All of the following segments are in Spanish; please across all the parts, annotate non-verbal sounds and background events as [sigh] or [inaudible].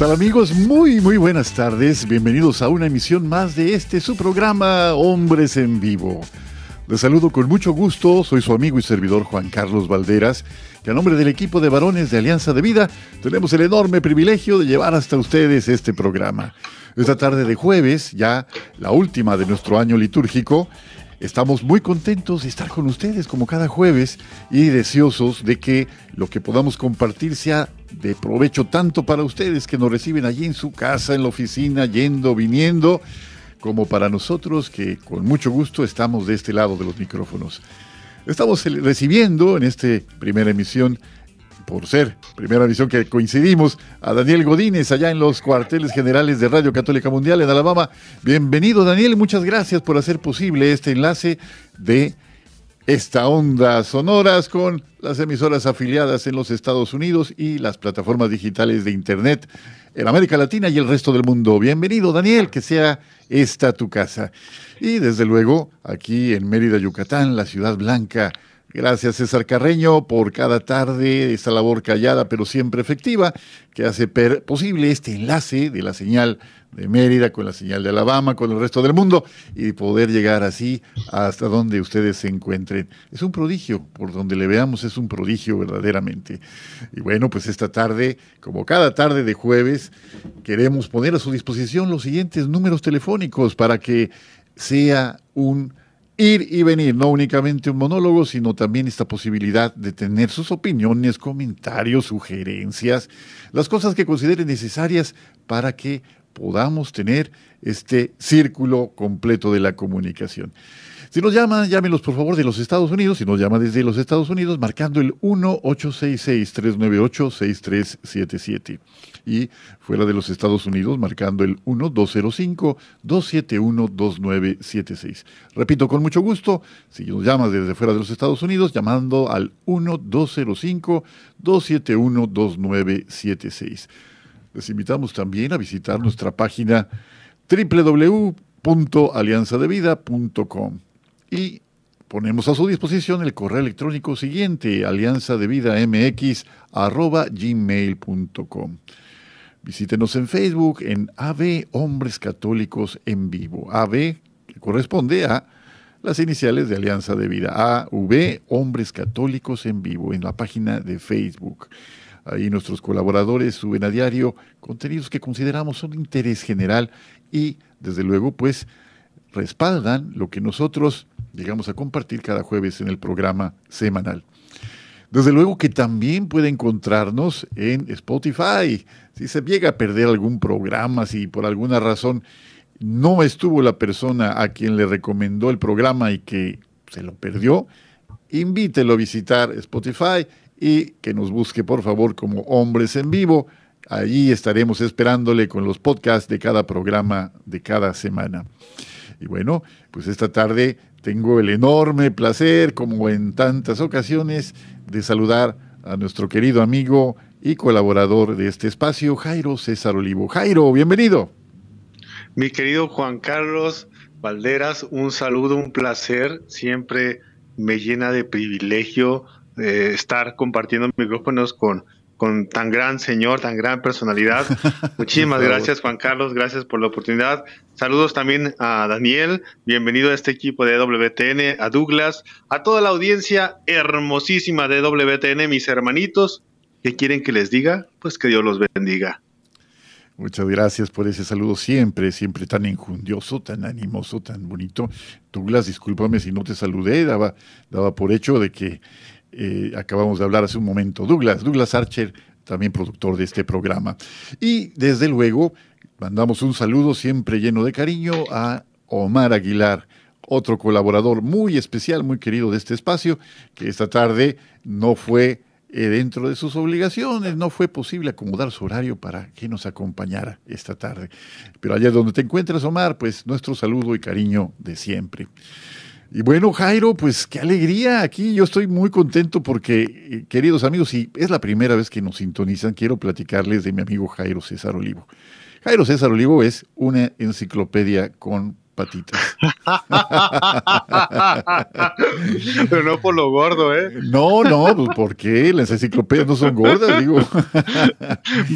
Tal amigos? Muy, muy buenas tardes. Bienvenidos a una emisión más de este su programa Hombres en Vivo. Les saludo con mucho gusto, soy su amigo y servidor Juan Carlos Valderas, que a nombre del equipo de varones de Alianza de Vida tenemos el enorme privilegio de llevar hasta ustedes este programa. Esta tarde de jueves, ya la última de nuestro año litúrgico, Estamos muy contentos de estar con ustedes como cada jueves y deseosos de que lo que podamos compartir sea de provecho tanto para ustedes que nos reciben allí en su casa, en la oficina, yendo, viniendo, como para nosotros que con mucho gusto estamos de este lado de los micrófonos. Estamos recibiendo en esta primera emisión por ser primera visión que coincidimos, a Daniel Godínez allá en los cuarteles generales de Radio Católica Mundial en Alabama. Bienvenido Daniel, muchas gracias por hacer posible este enlace de esta onda sonoras con las emisoras afiliadas en los Estados Unidos y las plataformas digitales de Internet en América Latina y el resto del mundo. Bienvenido Daniel, que sea esta tu casa. Y desde luego aquí en Mérida, Yucatán, la ciudad blanca Gracias César Carreño por cada tarde esta labor callada pero siempre efectiva que hace posible este enlace de la señal de Mérida con la señal de Alabama, con el resto del mundo y poder llegar así hasta donde ustedes se encuentren. Es un prodigio, por donde le veamos es un prodigio verdaderamente. Y bueno, pues esta tarde, como cada tarde de jueves, queremos poner a su disposición los siguientes números telefónicos para que sea un ir y venir, no únicamente un monólogo, sino también esta posibilidad de tener sus opiniones, comentarios, sugerencias, las cosas que consideren necesarias para que podamos tener este círculo completo de la comunicación. Si nos llaman, llámenos por favor de los Estados Unidos. Si nos llama desde los Estados Unidos, marcando el 1-866-398-6377. Y fuera de los Estados Unidos, marcando el 1-205-271-2976. Repito con mucho gusto, si nos llamas desde fuera de los Estados Unidos, llamando al 1-205-271-2976. Les invitamos también a visitar nuestra página www.alianzadevida.com y ponemos a su disposición el correo electrónico siguiente, alianzadevidamx.gmail.com. Visítenos en Facebook en AV Hombres Católicos en Vivo. AV que corresponde a las iniciales de Alianza de Vida. AV Hombres Católicos en Vivo en la página de Facebook. Ahí nuestros colaboradores suben a diario contenidos que consideramos son de interés general y, desde luego, pues respaldan lo que nosotros llegamos a compartir cada jueves en el programa semanal. Desde luego que también puede encontrarnos en Spotify. Si se llega a perder algún programa, si por alguna razón no estuvo la persona a quien le recomendó el programa y que se lo perdió, invítelo a visitar Spotify y que nos busque por favor como Hombres en Vivo. Allí estaremos esperándole con los podcasts de cada programa de cada semana. Y bueno, pues esta tarde tengo el enorme placer, como en tantas ocasiones, de saludar a nuestro querido amigo y colaborador de este espacio, Jairo César Olivo. Jairo, bienvenido. Mi querido Juan Carlos Valderas, un saludo, un placer. Siempre me llena de privilegio eh, estar compartiendo micrófonos con con tan gran señor, tan gran personalidad. [laughs] Muchísimas gracias Juan Carlos, gracias por la oportunidad. Saludos también a Daniel, bienvenido a este equipo de WTN, a Douglas, a toda la audiencia hermosísima de WTN, mis hermanitos. ¿Qué quieren que les diga? Pues que Dios los bendiga. Muchas gracias por ese saludo siempre, siempre tan enjundioso, tan animoso, tan bonito. Douglas, discúlpame si no te saludé, daba, daba por hecho de que eh, acabamos de hablar hace un momento. Douglas, Douglas Archer, también productor de este programa. Y desde luego, mandamos un saludo siempre lleno de cariño a Omar Aguilar, otro colaborador muy especial, muy querido de este espacio, que esta tarde no fue eh, dentro de sus obligaciones, no fue posible acomodar su horario para que nos acompañara esta tarde. Pero allá donde te encuentras, Omar, pues nuestro saludo y cariño de siempre. Y bueno, Jairo, pues qué alegría aquí. Yo estoy muy contento porque, eh, queridos amigos, si es la primera vez que nos sintonizan, quiero platicarles de mi amigo Jairo César Olivo. Jairo César Olivo es una enciclopedia con patitas. [laughs] Pero no por lo gordo, ¿eh? No, no, pues ¿por qué? Las enciclopedias no son gordas, digo. [laughs]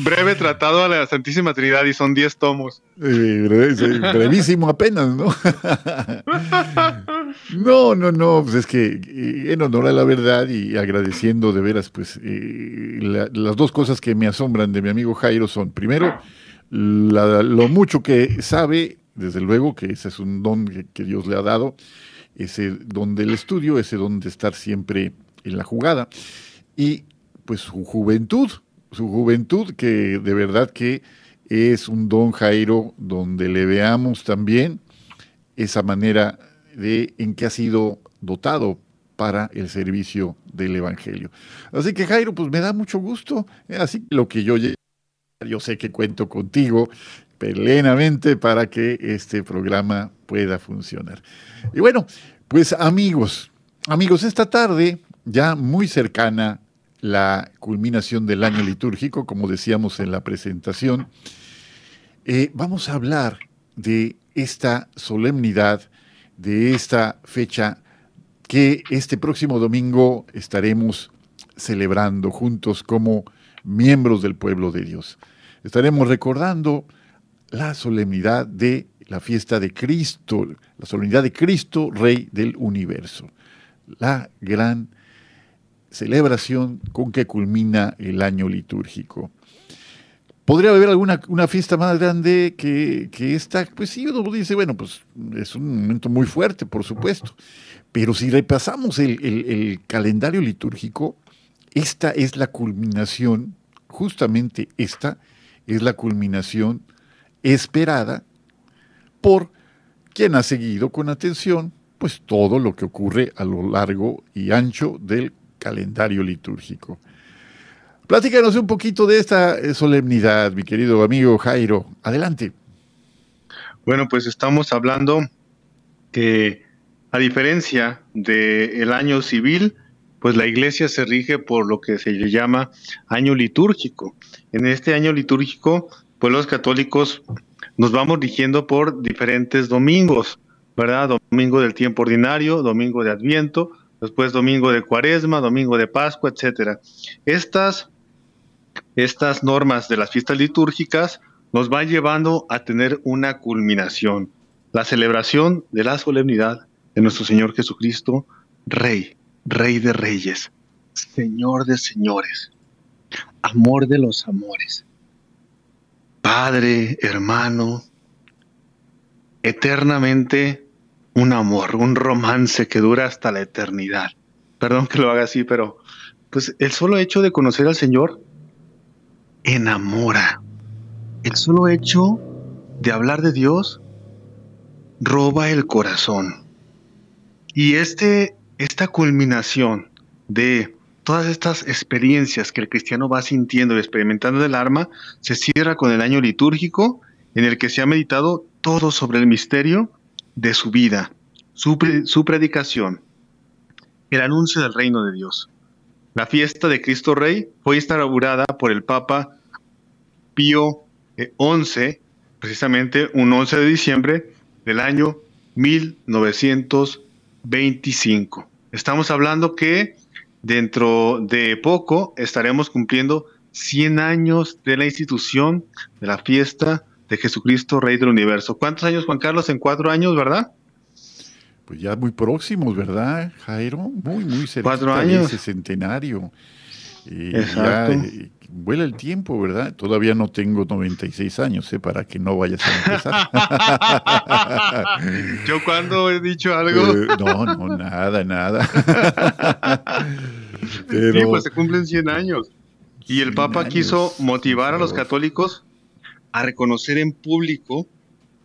Breve tratado a la Santísima Trinidad y son 10 tomos. brevísimo apenas, ¿no? [laughs] No, no, no, pues es que eh, en honor a la verdad y agradeciendo de veras, pues eh, las dos cosas que me asombran de mi amigo Jairo son, primero, lo mucho que sabe desde luego que ese es un don que, Dios le ha dado, ese don del estudio, ese don de estar siempre en la jugada. Y pues su juventud, su juventud que de verdad que es un don Jairo donde le veamos también esa manera de en que ha sido dotado para el servicio del Evangelio. Así que Jairo, pues me da mucho gusto. Así que lo que yo yo sé que cuento contigo plenamente para que este programa pueda funcionar. Y bueno, pues amigos, amigos, esta tarde, ya muy cercana la culminación del año litúrgico, como decíamos en la presentación, eh, vamos a hablar de esta solemnidad, de esta fecha que este próximo domingo estaremos celebrando juntos como miembros del pueblo de Dios. Estaremos recordando la solemnidad de la fiesta de Cristo, la solemnidad de Cristo, Rey del universo. La gran celebración con que culmina el año litúrgico. ¿Podría haber alguna una fiesta más grande que, que esta? Pues sí, uno dice, bueno, pues es un momento muy fuerte, por supuesto. Pero si repasamos el, el calendario litúrgico, esta es la culminación, justamente esta es la culminación esperada por quien ha seguido con atención pues todo lo que ocurre a lo largo y ancho del calendario litúrgico. Platícanos un poquito de esta eh, solemnidad, mi querido amigo Jairo. Adelante. Bueno, pues estamos hablando que a diferencia del año civil, pues la iglesia se rige por lo que se llama año litúrgico. En este año litúrgico pues los católicos nos vamos rigiendo por diferentes domingos, ¿verdad? Domingo del tiempo ordinario, domingo de Adviento, después domingo de Cuaresma, domingo de Pascua, etcétera. Estas, estas normas de las fiestas litúrgicas nos van llevando a tener una culminación, la celebración de la solemnidad de nuestro Señor Jesucristo, Rey, Rey de Reyes, Señor de Señores, amor de los amores padre, hermano, eternamente un amor, un romance que dura hasta la eternidad. Perdón que lo haga así, pero pues el solo hecho de conocer al Señor enamora. El solo hecho de hablar de Dios roba el corazón. Y este, esta culminación de todas estas experiencias que el cristiano va sintiendo y experimentando del alma se cierra con el año litúrgico en el que se ha meditado todo sobre el misterio de su vida, su, predicación, el anuncio del reino de Dios. La fiesta de Cristo Rey fue instaurada por el Papa Pío XI, precisamente un 11 de diciembre del año 1925. Estamos hablando que Dentro de poco estaremos cumpliendo 100 años de la institución de la fiesta de Jesucristo, Rey del Universo. ¿Cuántos años, Juan Carlos? En cuatro años, ¿verdad? Pues ya muy próximos, ¿verdad, Jairo? Muy, muy cerca cuatro años. ese centenario. Y ya eh, vuela el tiempo, ¿verdad? Todavía no tengo 96 años, ¿eh? Para que no vayas a empezar. [laughs] ¿Yo cuando he dicho algo? Eh, no, no, nada, nada. [laughs] Pero, sí, pues se cumplen 100 años. Y el Papa quiso motivar a los católicos a reconocer en público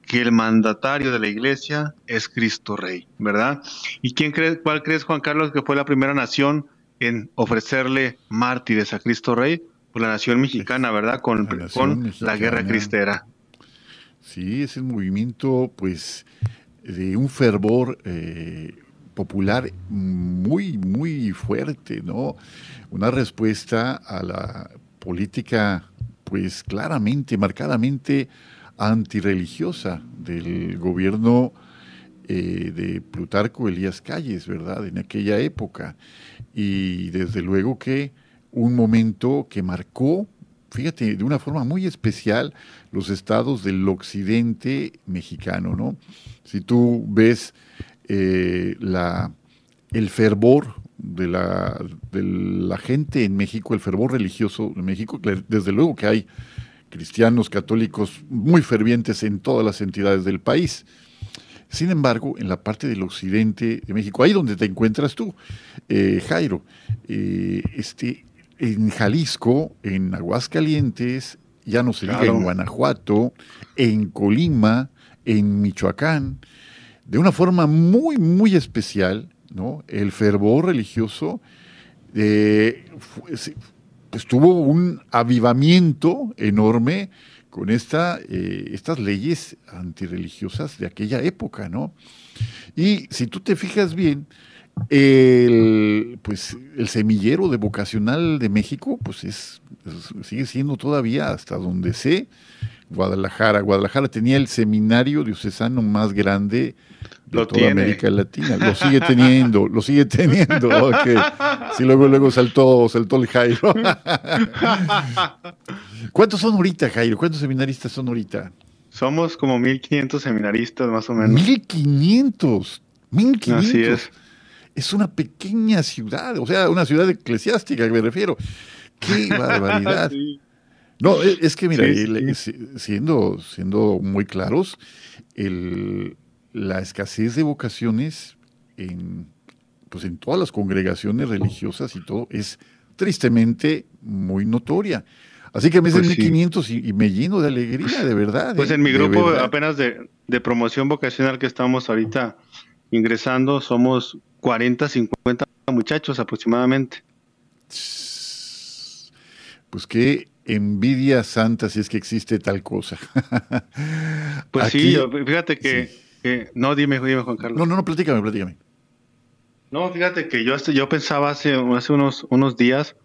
que el mandatario de la iglesia es Cristo Rey, ¿verdad? ¿Y quién cree, cuál crees, Juan Carlos, que fue la primera nación en ofrecerle mártires a Cristo Rey? Pues la nación mexicana, ¿verdad? Con la, con la guerra cristera. Sí, es el movimiento, pues, de un fervor eh, popular muy, muy fuerte, ¿no? Una respuesta a la política, pues, claramente, marcadamente antirreligiosa del gobierno eh, de Plutarco Elías Calles, ¿verdad? En aquella época. Y desde luego que un momento que marcó, fíjate, de una forma muy especial los estados del occidente mexicano, ¿no? Si tú ves eh, la, el fervor de la, de la gente en México, el fervor religioso en México, desde luego que hay cristianos católicos muy fervientes en todas las entidades del país. Sin embargo, en la parte del occidente de México, ahí donde te encuentras tú, eh, Jairo, eh, este, en Jalisco, en Aguascalientes, ya no se diga en Guanajuato, en Colima, en Michoacán, de una forma muy, muy especial, ¿no? El fervor religioso eh, pues tuvo un avivamiento enorme con esta, eh, estas leyes antirreligiosas de aquella época, ¿no? Y si tú te fijas bien, el, pues, el semillero de vocacional de México, pues es, sigue siendo todavía, hasta donde sé, Guadalajara. Guadalajara tenía el seminario diocesano más grande de toda América Latina. Lo sigue teniendo, lo sigue teniendo. Sí, luego, luego saltó, saltó el Jairo. [laughs] ¿Cuántos son ahorita, Jairo? ¿Cuántos seminaristas son ahorita? Somos como 1500 seminaristas, más o menos. 1500. 1500. Así es. Es una pequeña ciudad, o sea, una ciudad eclesiástica, me refiero. ¡Qué [laughs] barbaridad! No, e, es que mira, siendo, siendo muy claros, el, la escasez de vocaciones en, pues en todas las congregaciones religiosas y todo es tristemente muy notoria. Así que me dicen 1500 pues y, me lleno de alegría, de verdad. Pues ¿eh? en mi grupo apenas de, de, promoción vocacional que estamos ahorita ingresando, somos 40, 50 muchachos aproximadamente. Pues qué envidia santa si es que existe tal cosa. [laughs] pues sí, fíjate que, No, dime, dime, Juan Carlos. No, no, no, platícame, platícame. No, fíjate que yo, yo pensaba hace, hace unos, unos días,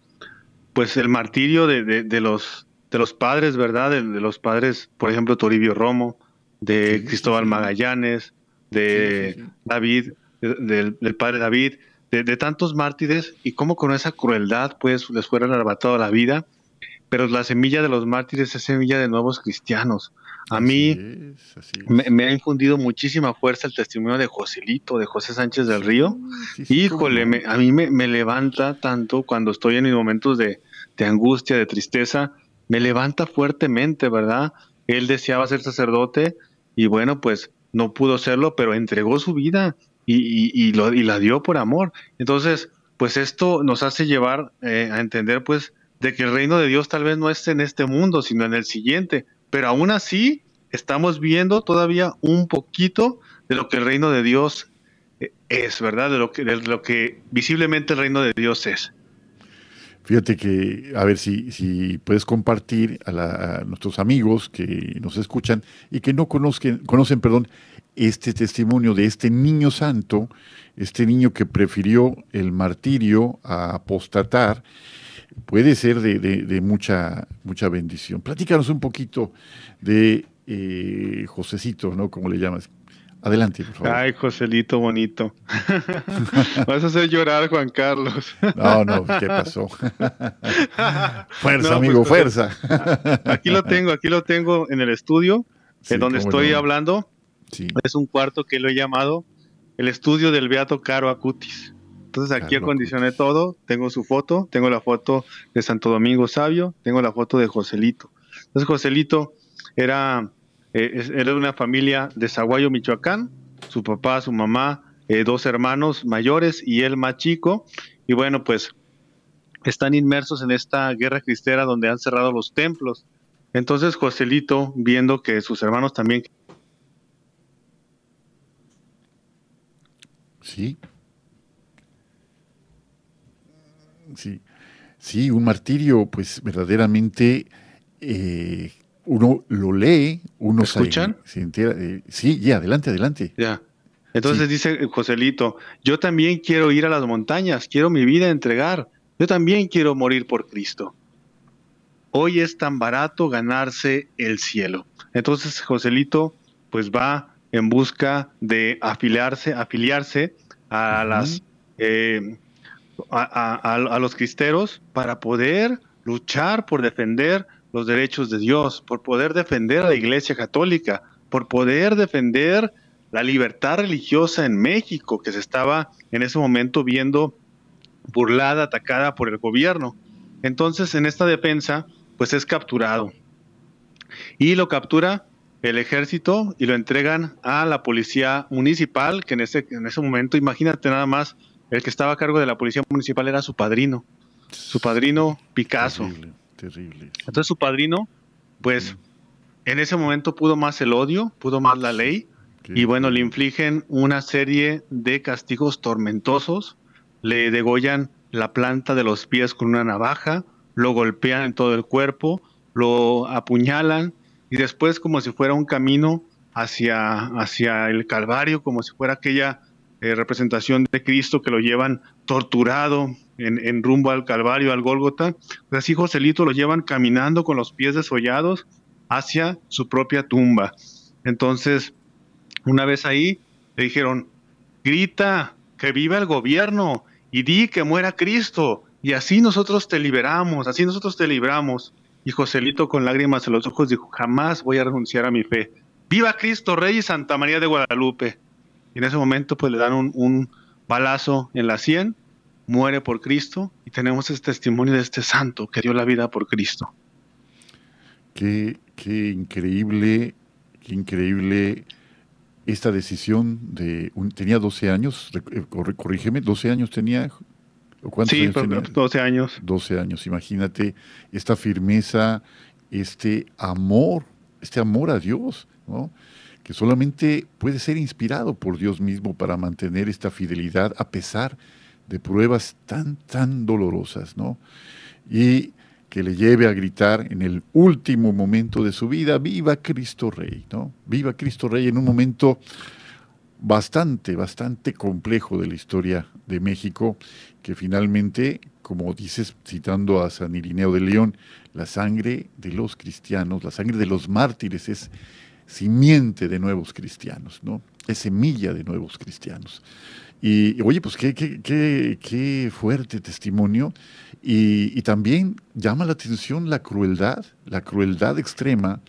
pues el martirio de, de, los, de los padres, ¿verdad? De, los padres, por ejemplo, Toribio Romo, de Cristóbal Magallanes, de David, del, del, padre David, de, tantos mártires, y cómo con esa crueldad, pues, les fueron arrebatado la vida pero la semilla de los mártires es semilla de nuevos cristianos. A mí Me, ha infundido muchísima fuerza el testimonio de Joselito, de José Sánchez del Río. Híjole, a mí me, levanta tanto cuando estoy en mis momentos de, angustia, de tristeza, me levanta fuertemente, ¿verdad? Él deseaba ser sacerdote y bueno, pues no pudo serlo, pero entregó su vida y, lo, y la dio por amor. Entonces, pues esto nos hace llevar eh, a entender pues de que el reino de Dios tal vez no esté en este mundo, sino en el siguiente. Pero aún así, estamos viendo todavía un poquito de lo que el reino de Dios eh, es, ¿verdad? De lo que, de lo que visiblemente el reino de Dios es. Fíjate que, a ver si, si puedes compartir a, nuestros amigos que nos escuchan y que no conozcan, conocen perdón, este testimonio de este niño santo, este niño que prefirió el martirio a apostatar puede ser de, mucha, mucha bendición. Platícanos un poquito de eh, Josecito, ¿no? Como le llamas. Adelante, por favor. Ay, Joselito bonito. [laughs] Vas a hacer llorar, Juan Carlos. no, no, ¿qué pasó? [laughs] fuerza, amigo, pues, fuerza. aquí lo tengo, aquí lo tengo en el estudio, en donde estoy hablando. Sí. Es un cuarto que lo he llamado el estudio del Beato Caro Acutis Entonces aquí acondicioné todo, tengo su foto, tengo la foto de Santo Domingo Sabio, tengo la foto de Joselito. Entonces Joselito era, eh, era de una familia de Zaguayo, Michoacán, su papá, su mamá, eh, dos hermanos mayores y él más chico. Y bueno, pues están inmersos en esta guerra cristera donde han cerrado los templos. Entonces Joselito, viendo que sus hermanos también... Sí. Sí, sí, un martirio, pues verdaderamente eh, uno lo lee, uno ¿Me escuchan? Se, entera. sí, ya, adelante, adelante. Ya. Entonces dice Joselito, yo también quiero ir a las montañas, quiero mi vida entregar, yo también quiero morir por Cristo. Hoy es tan barato ganarse el cielo. Entonces Joselito pues va en busca de afiliarse, afiliarse a las eh, a, los cristeros para poder luchar por defender los derechos de Dios, por poder defender a la Iglesia Católica, por poder defender la libertad religiosa en México, que se estaba en ese momento viendo burlada, atacada por el gobierno. Entonces, en esta defensa, pues es capturado. Y lo captura el ejército y lo entregan a la policía municipal, que en ese, en ese momento, imagínate nada más, el que estaba a cargo de la policía municipal era su padrino, su padrino Picasso. Terrible, terrible. Entonces su padrino, pues en ese momento pudo más el odio, pudo más la ley, y bueno, le infligen una serie de castigos tormentosos, le degollan la planta de los pies con una navaja, lo golpean en todo el cuerpo, lo apuñalan y después como si fuera un camino hacia, hacia el Calvario, como si fuera aquella eh, representación de Cristo que lo llevan torturado en, rumbo al Calvario, al Gólgota, pues así Joselito lo llevan caminando con los pies desollados hacia su propia tumba. Entonces, una vez ahí, le dijeron, grita, que viva el gobierno y di que muera Cristo, y así nosotros te liberamos, así nosotros te libramos. Y Joselito con lágrimas en los ojos dijo, jamás voy a renunciar a mi fe. Viva Cristo Rey y Santa María de Guadalupe. Y en ese momento pues le dan un, balazo en la sien, muere por Cristo y tenemos este testimonio de este santo que dio la vida por Cristo. Qué, qué increíble, qué increíble esta decisión de... tenía 12 años, eh, corrígeme, 12 años tenía... ¿Cuántos sí, años tenía? 12 años. 12 años, imagínate esta firmeza, este amor, este amor a Dios, ¿no? Que solamente puede ser inspirado por Dios mismo para mantener esta fidelidad a pesar de pruebas tan, tan dolorosas, ¿no? Y que le lleve a gritar en el último momento de su vida, viva Cristo Rey, ¿no? Viva Cristo Rey en un momento bastante, bastante complejo de la historia de México, que finalmente, como dices, citando a San Irineo de León, la sangre de los cristianos, la sangre de los mártires es simiente de nuevos cristianos, ¿no? Es semilla de nuevos cristianos. Y oye, pues qué, qué, qué, qué fuerte testimonio. Y, también llama la atención la crueldad, la crueldad extrema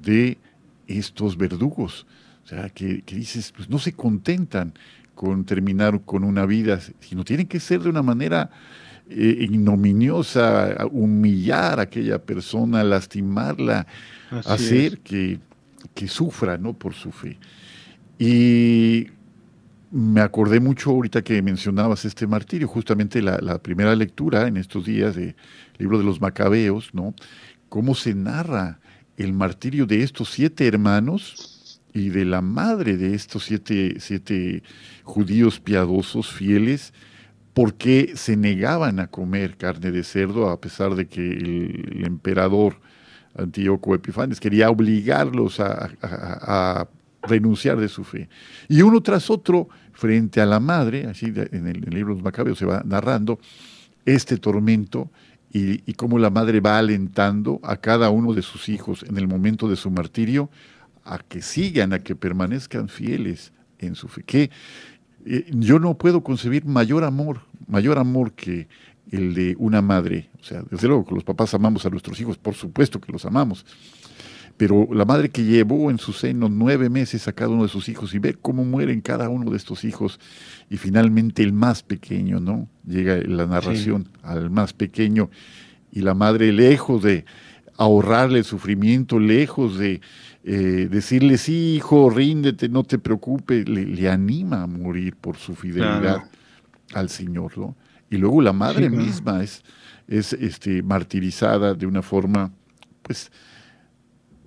de estos verdugos. O sea, que, dices, pues no se contentan con terminar con una vida, sino tienen que ser de una manera eh, ignominiosa, humillar a aquella persona, lastimarla, hacer que que sufra ¿no? por su fe. Y me acordé mucho ahorita que mencionabas este martirio, justamente la, primera lectura en estos días del libro de los Macabeos, ¿no? Cómo se narra el martirio de estos siete hermanos y de la madre de estos siete, siete judíos piadosos, fieles, porque se negaban a comer carne de cerdo a pesar de que el emperador Antíoco Epifanes, quería obligarlos a, renunciar de su fe. Y uno tras otro, frente a la madre, así en el, libro de los Macabeos se va narrando este tormento y, cómo la madre va alentando a cada uno de sus hijos en el momento de su martirio a que sigan, a que permanezcan fieles en su fe. Que eh, yo no puedo concebir mayor amor, mayor amor que, el de una madre. O sea, desde luego que los papás amamos a nuestros hijos, por supuesto que los amamos. pero la madre que llevó en su seno nueve meses a cada uno de sus hijos y ver cómo mueren cada uno de estos hijos y finalmente el más pequeño, ¿no? Llega la narración al más pequeño y la madre lejos de ahorrarle el sufrimiento, lejos de eh, decirle, sí, hijo, ríndete, no te preocupes, le, anima a morir por su fidelidad al Señor, ¿no? Y luego la madre misma es, es este, martirizada de una forma, pues,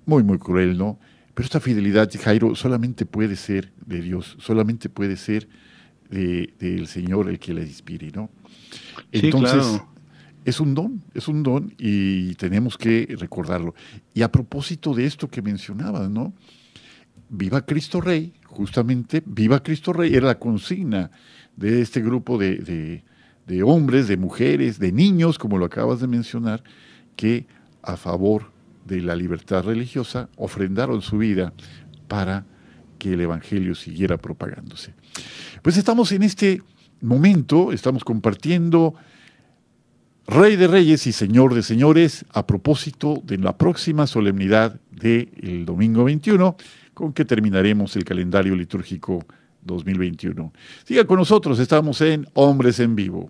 muy, muy cruel, ¿no? Pero esta fidelidad, Jairo, solamente puede ser de Dios, solamente puede ser del Señor el que la inspire, ¿no? Entonces, es un don, es un don y tenemos que recordarlo. Y a propósito de esto que mencionabas, ¿no? Viva Cristo Rey, justamente, viva Cristo Rey, era la consigna de este grupo de, de hombres, de mujeres, de niños, como lo acabas de mencionar, que a favor de la libertad religiosa ofrendaron su vida para que el Evangelio siguiera propagándose. Pues estamos en este momento, estamos compartiendo Rey de Reyes y Señor de Señores, a propósito de la próxima solemnidad del domingo 21, con que terminaremos el calendario litúrgico 2021. Siga con nosotros, estamos en Hombres en Vivo.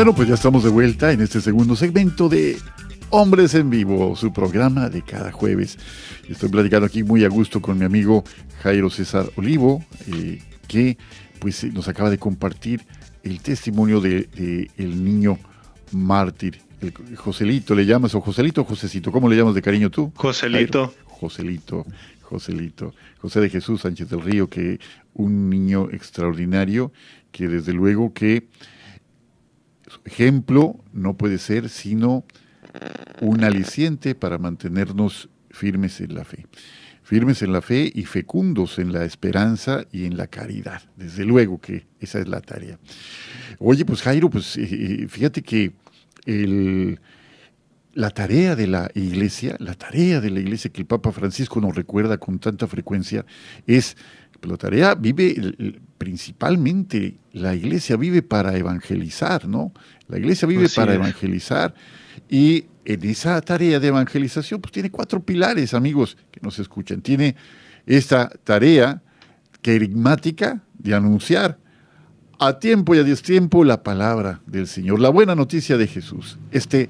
Bueno, pues ya estamos de vuelta en este segundo segmento de Hombres en Vivo, su programa de cada jueves. Estoy platicando aquí muy a gusto con mi amigo Jairo César Olivo, eh, que pues nos acaba de compartir el testimonio de, el niño mártir, el Joselito, ¿le llamas? ¿O Joselito o Josecito? ¿Cómo le llamas de cariño tú? Joselito. Joselito, Joselito. José de Jesús Sánchez del Río, que un niño extraordinario, que desde luego que ejemplo no puede ser sino un aliciente para mantenernos firmes en la fe. Firmes en la fe y fecundos en la esperanza y en la caridad. Desde luego que esa es la tarea. Oye, pues Jairo, pues eh, eh, fíjate que la tarea de la iglesia, la tarea de la iglesia que el Papa Francisco nos recuerda con tanta frecuencia es, la tarea vive principalmente, la iglesia vive para evangelizar, ¿no? La iglesia vive para evangelizar y en esa tarea de evangelización, pues tiene cuatro pilares, amigos que nos escuchan. Tiene esta tarea querigmática de anunciar a tiempo y a destiempo la palabra del Señor, la buena noticia de Jesús. Este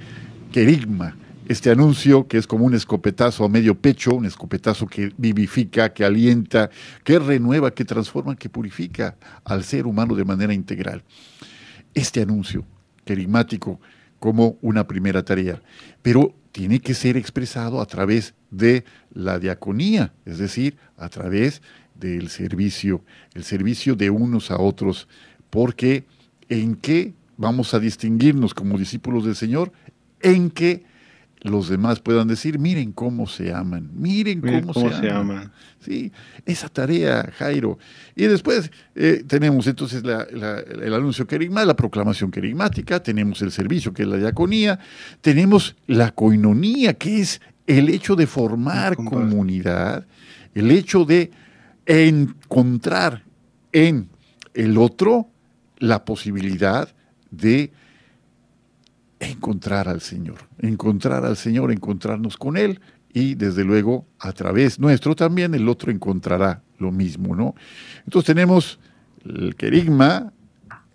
querigma, este anuncio que es como un escopetazo a medio pecho, un escopetazo que vivifica, que alienta, que renueva, que transforma, que purifica al ser humano de manera integral. Este anuncio querigmático como una primera tarea, pero tiene que ser expresado a través de la diaconía, es decir, a través del servicio, el servicio de unos a otros, porque en qué vamos a distinguirnos como discípulos del Señor, en que los demás puedan decir, miren cómo se aman, miren cómo, se, aman. Sí, esa tarea, Jairo. Y después eh, tenemos entonces el anuncio querigmático, la proclamación querigmática, tenemos el servicio que es la diaconía, tenemos la coinonía, que es el hecho de formar comunidad, el hecho de encontrar en el otro la posibilidad de encontrar al Señor, encontrar al Señor, encontrarnos con Él y desde luego a través nuestro también el otro encontrará lo mismo, ¿no? Entonces tenemos el querigma,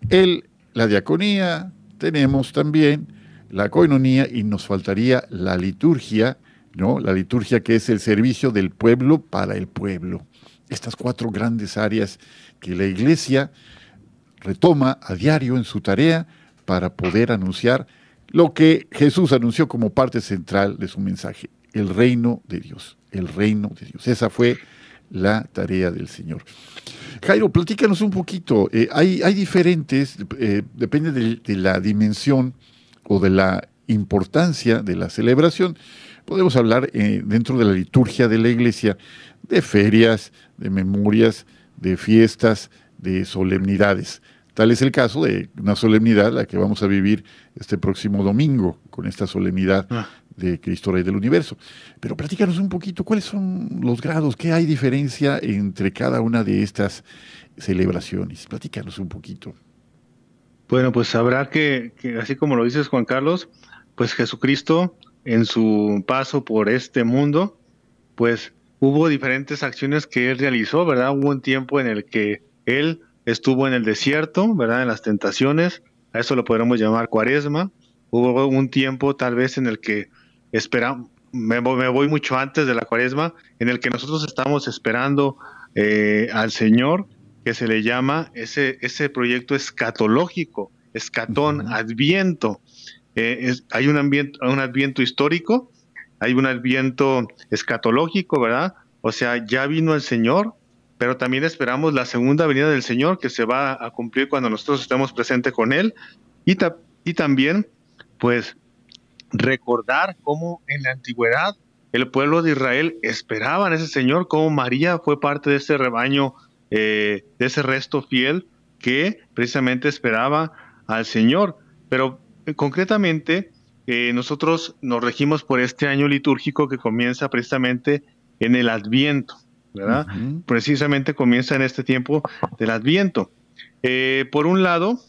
el, la diaconía, tenemos también la coinonía y nos faltaría la liturgia, ¿no? La liturgia que es el servicio del pueblo para el pueblo. Estas cuatro grandes áreas que la iglesia retoma a diario en su tarea para poder anunciar lo que Jesús anunció como parte central de su mensaje, el reino de Dios, el reino de Dios. Esa fue la tarea del Señor. Jairo, platícanos un poquito. Eh, hay, hay, diferentes, eh, depende de, la dimensión o de la importancia de la celebración. Podemos hablar eh, dentro de la liturgia de la iglesia de ferias, de memorias, de fiestas, de solemnidades. Tal es el caso de una solemnidad, la que vamos a vivir este próximo domingo, con esta solemnidad ah. de Cristo Rey del Universo. Pero platícanos un poquito, ¿cuáles son los grados? ¿Qué hay diferencia entre cada una de estas celebraciones? Platícanos un poquito. Bueno, pues habrá que, que, así como lo dices Juan Carlos, pues Jesucristo en su paso por este mundo, pues hubo diferentes acciones que él realizó, ¿verdad? Hubo un tiempo en el que él estuvo en el desierto, ¿verdad? En las tentaciones, a eso lo podremos llamar cuaresma. Hubo un tiempo tal vez en el que esperamos, me, voy mucho antes de la cuaresma, en el que nosotros estamos esperando eh, al Señor, que se le llama ese, ese proyecto escatológico, escatón, adviento. Eh, hay un, ambiente, un adviento histórico, hay un adviento escatológico, ¿verdad? O sea, ya vino el Señor, pero también esperamos la segunda venida del Señor que se va a cumplir cuando nosotros estemos presentes con Él y, y también pues recordar cómo en la antigüedad el pueblo de Israel esperaba a ese Señor, cómo María fue parte de ese rebaño, eh, de ese resto fiel que precisamente esperaba al Señor. Pero eh, concretamente eh, nosotros nos regimos por este año litúrgico que comienza precisamente en el Adviento. ¿Verdad? Precisamente comienza en este tiempo del Adviento. Eh, por un lado,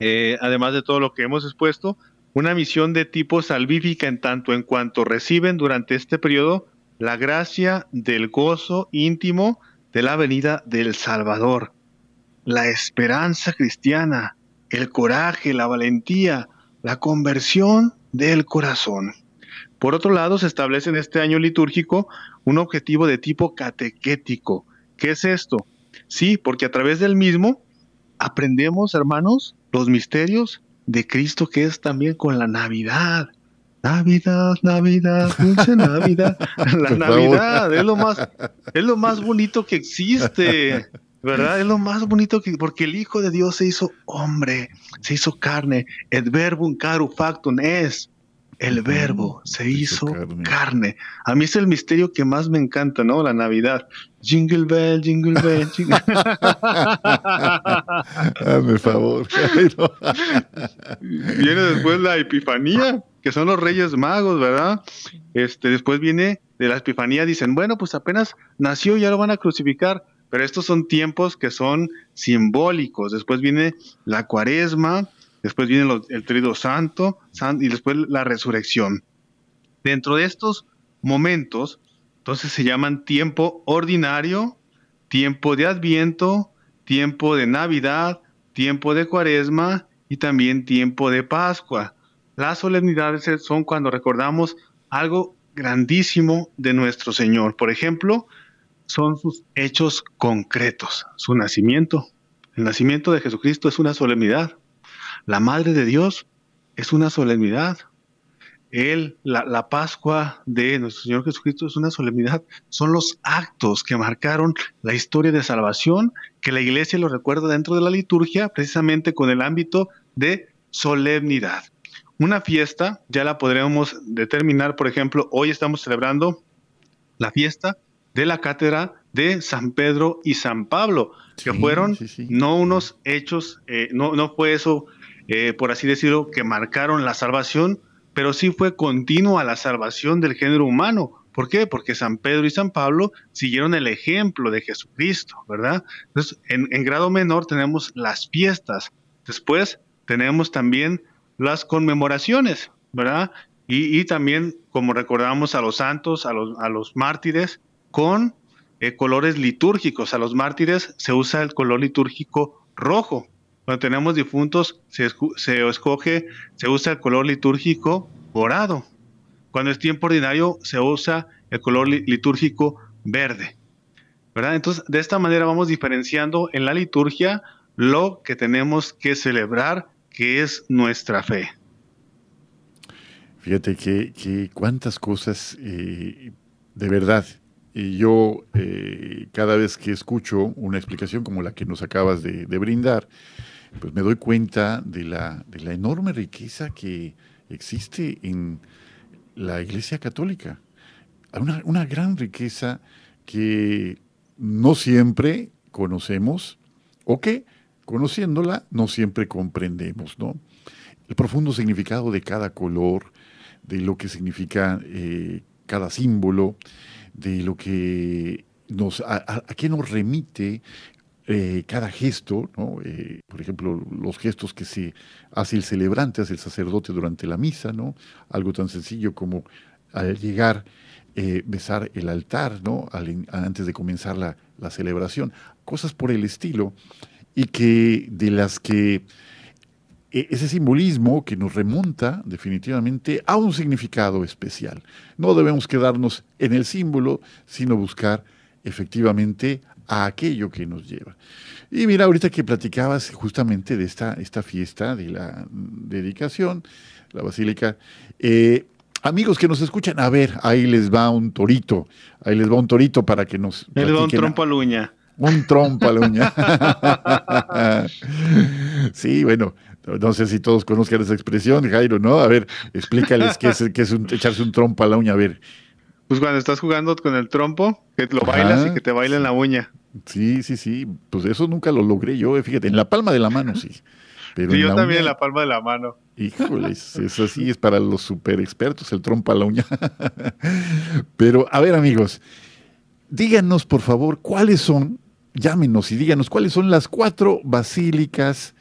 eh, además de todo lo que hemos expuesto, una misión de tipo salvífica en tanto en cuanto reciben durante este periodo la gracia del gozo íntimo de la venida del Salvador, la esperanza cristiana, el coraje, la valentía, la conversión del corazón. Por otro lado, se establece en este año litúrgico un objetivo de tipo catequético. ¿Qué es esto? Sí, porque a través del mismo aprendemos, hermanos, los misterios de Cristo que es también con la Navidad. Navidad, Navidad, dulce Navidad. [laughs] La Navidad es lo más, es lo más bonito que existe, ¿verdad? Es lo más bonito que, porque el Hijo de Dios se hizo hombre, se hizo carne. Et verbum caro factum es el verbo se hizo carne. A mí es el misterio que más me encanta, ¿no? La Navidad. Jingle bell, jingle bell, jingle [laughs] Hazme favor. [laughs] viene después la Epifanía, que son los Reyes Magos, ¿verdad? Este, después viene de la Epifanía, dicen, bueno, pues apenas nació, ya lo van a crucificar. Pero estos son tiempos que son simbólicos. Después viene la Cuaresma, después viene el trido santo, y después la resurrección. Dentro de estos momentos, entonces se llaman tiempo ordinario, tiempo de adviento, tiempo de Navidad, tiempo de cuaresma y también tiempo de Pascua. Las solemnidades son cuando recordamos algo grandísimo de nuestro Señor. Por ejemplo, son sus hechos concretos, su nacimiento. El nacimiento de Jesucristo es una solemnidad. La Madre de Dios es una solemnidad. Él, la, Pascua de nuestro Señor Jesucristo es una solemnidad. Son los actos que marcaron la historia de salvación que la iglesia lo recuerda dentro de la liturgia, precisamente con el ámbito de solemnidad. Una fiesta, ya la podremos determinar, por ejemplo, hoy estamos celebrando la fiesta de la cátedra de San Pedro y San Pablo, que fueron no unos hechos, eh, no, no fue eso eh, por así decirlo, que marcaron la salvación, pero sí fue continua la salvación del género humano. ¿Por qué? Porque San Pedro y San Pablo siguieron el ejemplo de Jesucristo, ¿verdad? Entonces, en, grado menor tenemos las fiestas. Después tenemos también las conmemoraciones, ¿verdad? Y, también, como recordamos a los santos, a los, a los mártires, con eh, colores litúrgicos. A los mártires se usa el color litúrgico rojo. Cuando tenemos difuntos, se, se escoge, se usa el color litúrgico morado. Cuando es tiempo ordinario, se usa el color litúrgico verde. ¿verdad? Entonces, de esta manera vamos diferenciando en la liturgia lo que tenemos que celebrar, que es nuestra fe. Fíjate que, cuántas cosas eh, de verdad. Y yo eh, cada vez que escucho una explicación como la que nos acabas de, brindar, pues me doy cuenta de la, de la enorme riqueza que existe en la Iglesia Católica. Una, una gran riqueza que no siempre conocemos o que, conociéndola, no siempre comprendemos, ¿no? El profundo significado de cada color, de lo que significa eh, cada símbolo, de lo que nos, a, qué nos remite eh, cada gesto. Eh, por ejemplo, los gestos que se hace el celebrante, hace el sacerdote durante la misa. Algo tan sencillo como al llegar eh, besar el altar, antes de comenzar la, celebración, cosas por el estilo, y que de las que e, ese simbolismo que nos remonta definitivamente a un significado especial. No debemos quedarnos en el símbolo, sino buscar efectivamente a aquello que nos lleva. Y mira, ahorita que platicabas justamente de esta, esta fiesta de la dedicación, la basílica, eh, Amigos que nos escuchan, a ver, ahí les va un torito, ahí les va un torito para que nos... Ahí les va un trompo a la uña. Un trompo a la uña. [laughs] sí, bueno, no sé si todos conozcan esa expresión, Jairo, ¿no? A ver, explícales qué es, qué es echarse un trompo a la uña, a ver. Pues cuando estás jugando con el trompo, que lo bailas y que te bailen la uña. Sí, sí, sí, pues eso nunca lo logré yo, eh, fíjate, en la palma de la mano, sí. [laughs] Pero yo también en la palma de la mano. Híjole, eso [laughs] sí es para los super expertos, el trompa a la uña. [laughs] Pero, a ver, amigos, díganos, por favor, cuáles son, llámenos y díganos cuáles son las cuatro basílicas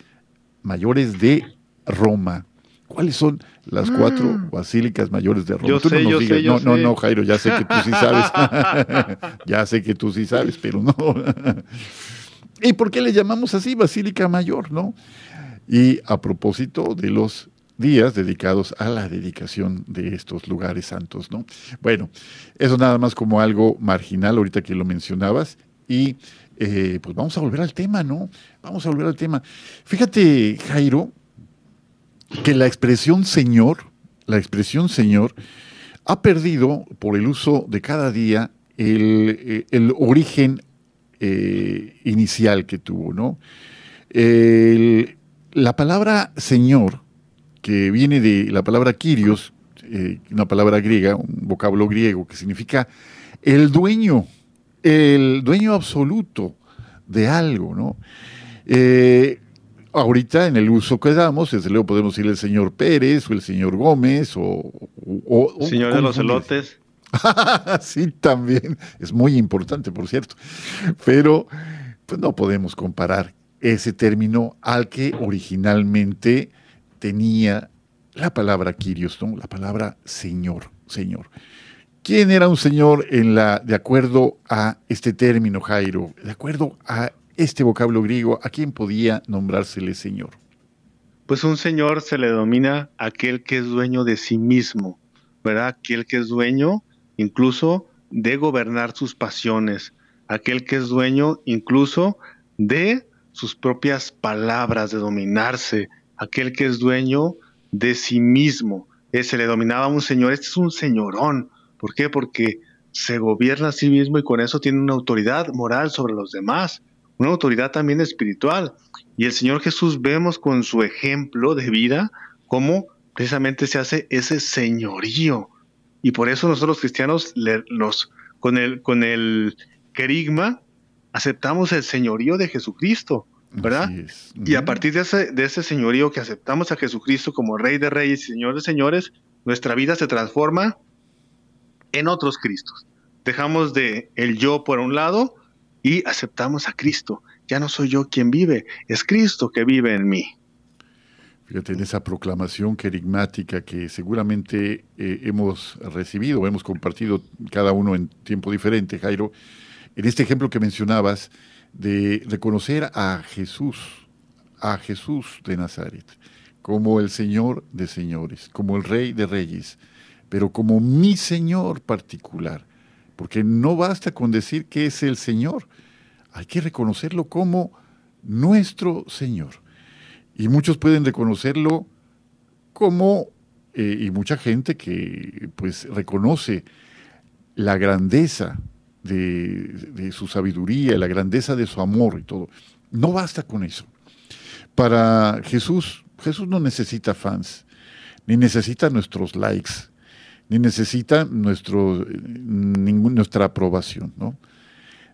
mayores de Roma. ¿Cuáles son las cuatro mm. basílicas mayores de Roma? Yo sé, no yo no, no, Jairo, ya sé que tú sí sabes. [laughs] [laughs] ya sé que tú sí sabes, pero no. [laughs] ¿Y por qué le llamamos así Basílica Mayor, no? Y a propósito de los días dedicados a la dedicación de estos lugares santos, ¿no? Bueno, eso nada más como algo marginal, ahorita que lo mencionabas, y eh, pues vamos a volver al tema, ¿no? Vamos a volver al tema. Fíjate, Jairo, que la expresión Señor, la expresión Señor, ha perdido por el uso de cada día el, eh, origen eh, inicial que tuvo, ¿no? La palabra Señor, que viene de la palabra Kyrios, eh, una palabra griega, un vocablo griego que significa el dueño, el dueño absoluto de algo, ¿no? Ahorita en el uso que damos, desde luego podemos decir el señor Pérez o el señor Gómez o... señor de los elotes. [laughs] sí, también. Es muy importante, por cierto. Pero pues no podemos comparar ese término al que originalmente tenía la palabra Kyrios, la palabra Señor, Señor. ¿Quién era un señor en la, de acuerdo a este término, Jairo? De acuerdo a este vocablo griego, ¿a quién podía nombrársele señor? Pues un señor se le domina aquel que es dueño de sí mismo, ¿verdad? Aquel que es dueño incluso de gobernar sus pasiones, aquel que es dueño incluso de sus propias palabras, de dominarse, aquel que es dueño de sí mismo. Eh, se le dominaba un señor, este es un señorón. ¿Por qué? Porque se gobierna a sí mismo y con eso tiene una autoridad moral sobre los demás, una autoridad también espiritual. Y el Señor Jesús vemos con su ejemplo de vida cómo precisamente se hace ese señorío. Y por eso nosotros los cristianos los, con el, con el querigma aceptamos el señorío de Jesucristo, ¿verdad? Y a partir de ese, de ese señorío que aceptamos a Jesucristo como Rey de Reyes y Señor de Señores, nuestra vida se transforma en otros Cristos. Dejamos de el yo por un lado y aceptamos a Cristo. Ya no soy yo quien vive, es Cristo que vive en mí. Fíjate, en esa proclamación querigmática que seguramente eh, hemos recibido, hemos compartido cada uno en tiempo diferente, Jairo, en este ejemplo que mencionabas de reconocer a Jesús, a Jesús de Nazaret, como el Señor de señores, como el Rey de reyes, pero como mi Señor particular, porque no basta con decir que es el Señor, hay que reconocerlo como nuestro Señor. Y muchos pueden reconocerlo como, eh, y mucha gente que pues reconoce la grandeza de, su sabiduría, la grandeza de su amor y todo. No basta con eso. Para Jesús, Jesús no necesita fans, ni necesita nuestros likes, ni necesita nuestro, nuestra aprobación, ¿no?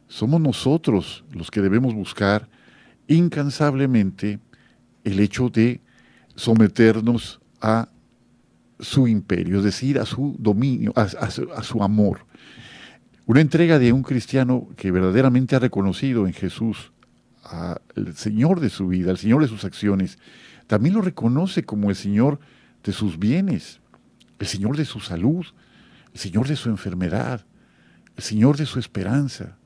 Somos nosotros los que debemos buscar incansablemente el hecho de someternos a su imperio, es decir, a su dominio, a, su, amor. Una entrega de un cristiano que verdaderamente ha reconocido en Jesús al Señor de su vida, al Señor de sus acciones, también lo reconoce como el Señor de sus bienes, el Señor de su salud, el Señor de su enfermedad, el Señor de su esperanza,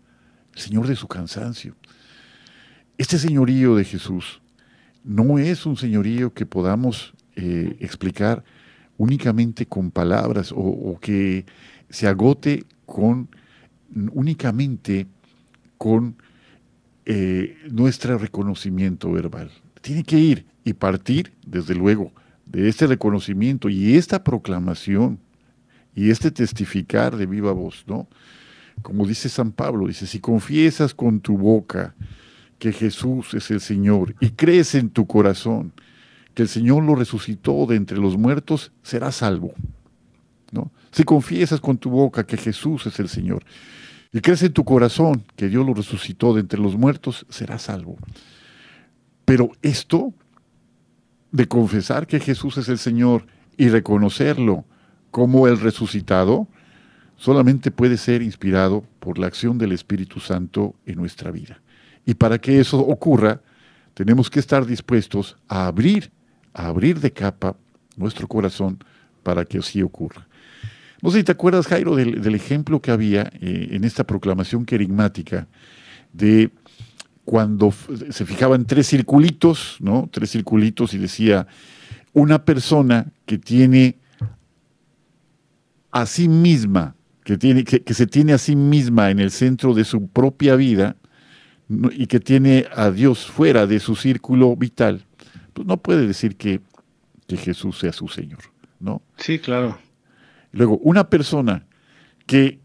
el Señor de su cansancio. Este señorío de Jesús no es un señorío que podamos eh, explicar únicamente con palabras o, que se agote con únicamente con eh, nuestro reconocimiento verbal. Tiene que ir y partir, desde luego, de este reconocimiento y esta proclamación y este testificar de viva voz, ¿no? Como dice San Pablo, dice, si confiesas con tu boca que Jesús es el Señor y crees en tu corazón que el Señor lo resucitó de entre los muertos, serás salvo. ¿no? Si confiesas con tu boca que Jesús es el Señor y crees en tu corazón que Dios lo resucitó de entre los muertos, serás salvo. Pero esto de confesar que Jesús es el Señor y reconocerlo como el resucitado, solamente puede ser inspirado por la acción del Espíritu Santo en nuestra vida. Y para que eso ocurra, tenemos que estar dispuestos a abrir, a abrir de capa nuestro corazón para que así ocurra. No sé si te acuerdas, Jairo, del, ejemplo que había eh, en esta proclamación querigmática de cuando se fijaban tres circulitos, ¿no? Tres circulitos y decía, una persona que tiene a sí misma, que, tiene, que se tiene a sí misma en el centro de su propia vida, y que tiene a Dios fuera de su círculo vital, pues no puede decir que, Jesús sea su Señor, ¿no? Sí, claro. Luego, una persona que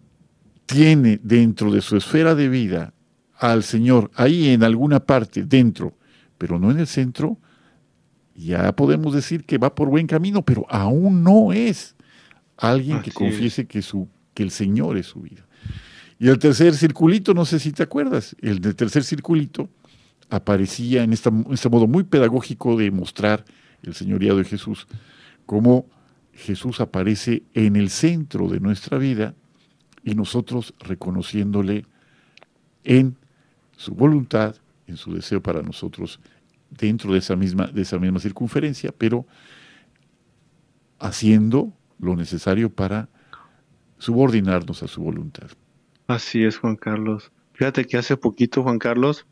tiene dentro de su esfera de vida al Señor ahí en alguna parte, dentro, pero no en el centro, ya podemos decir que va por buen camino, pero aún no es alguien que confiese que, su, que el Señor es su vida. Y el tercer circulito, no sé si te acuerdas, el del tercer circulito aparecía en, este modo muy pedagógico de mostrar el señorío de Jesús, cómo Jesús aparece en el centro de nuestra vida y nosotros reconociéndole en su voluntad, en su deseo para nosotros dentro de esa misma, de esa misma circunferencia, pero haciendo lo necesario para subordinarnos a su voluntad. Así es, Juan Carlos. Fíjate que hace poquito, Juan Carlos,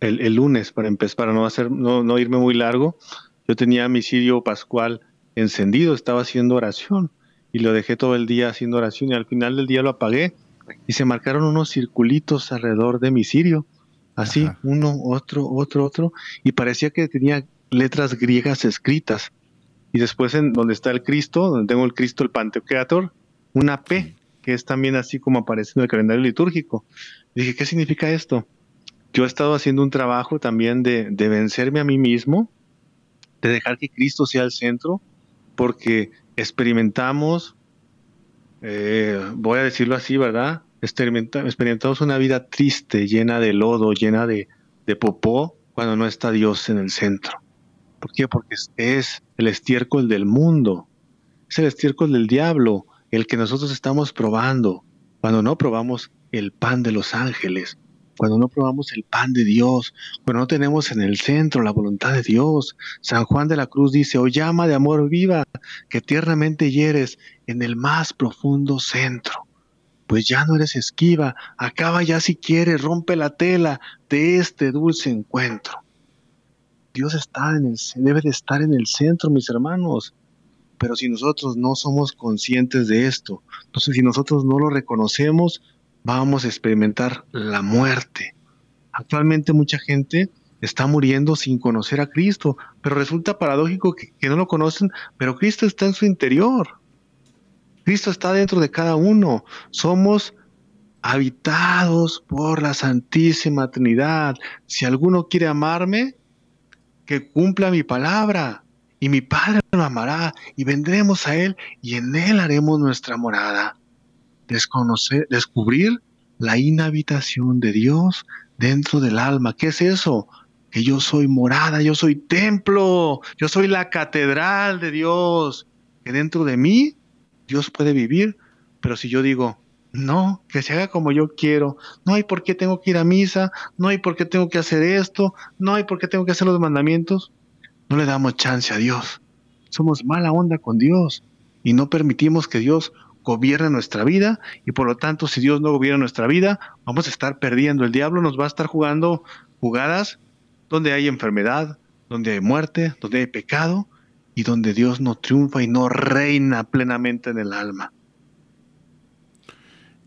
el, lunes, para empezar, para no, hacer, no, no irme muy largo, yo tenía mi cirio pascual encendido, estaba haciendo oración y lo dejé todo el día haciendo oración y al final del día lo apagué y se marcaron unos circulitos alrededor de mi cirio, así, uno, otro, otro, otro, y parecía que tenía letras griegas escritas. Y después en donde está el Cristo, donde tengo el Cristo, el Pantocrator, una P que es también así como aparece en el calendario litúrgico. Dije, ¿qué significa esto? Yo he estado haciendo un trabajo también de, vencerme a mí mismo, de dejar que Cristo sea el centro, porque experimentamos, eh, voy a decirlo así, ¿verdad? Experimentamos una vida triste, llena de lodo, llena de, de popó, cuando no está Dios en el centro. ¿Por qué? Porque es el estiércol del mundo, es el estiércol del diablo, el que nosotros estamos probando, cuando no probamos el pan de los ángeles, cuando no probamos el pan de Dios, cuando no tenemos en el centro la voluntad de Dios. San Juan de la Cruz dice, oh llama de amor viva, que tiernamente hieres en el más profundo centro. Pues ya no eres esquiva, acaba ya si quieres, rompe la tela de este dulce encuentro. Dios está en el, debe de estar en el centro, mis hermanos. Pero si nosotros no somos conscientes de esto, entonces si nosotros no lo reconocemos, vamos a experimentar la muerte. Actualmente mucha gente está muriendo sin conocer a Cristo, pero resulta paradójico que, no lo conocen, pero Cristo está en su interior. Cristo está dentro de cada uno. Somos habitados por la Santísima Trinidad. Si alguno quiere amarme, que cumpla mi palabra, y mi Padre lo amará, y vendremos a Él, y en Él haremos nuestra morada desconocer, descubrir la inhabitación de Dios dentro del alma. ¿Qué es eso? Que yo soy morada, yo soy templo, yo soy la catedral de Dios, que dentro de mí Dios puede vivir, pero si yo digo, no, que se haga como yo quiero, no hay por qué tengo que ir a misa, no hay por qué tengo que hacer esto, no hay por qué tengo que hacer los mandamientos, no le damos chance a Dios. Somos mala onda con Dios y no permitimos que Dios gobierna nuestra vida y por lo tanto si Dios no gobierna nuestra vida vamos a estar perdiendo. El diablo nos va a estar jugando jugadas donde hay enfermedad, donde hay muerte, donde hay pecado y donde Dios no triunfa y no reina plenamente en el alma.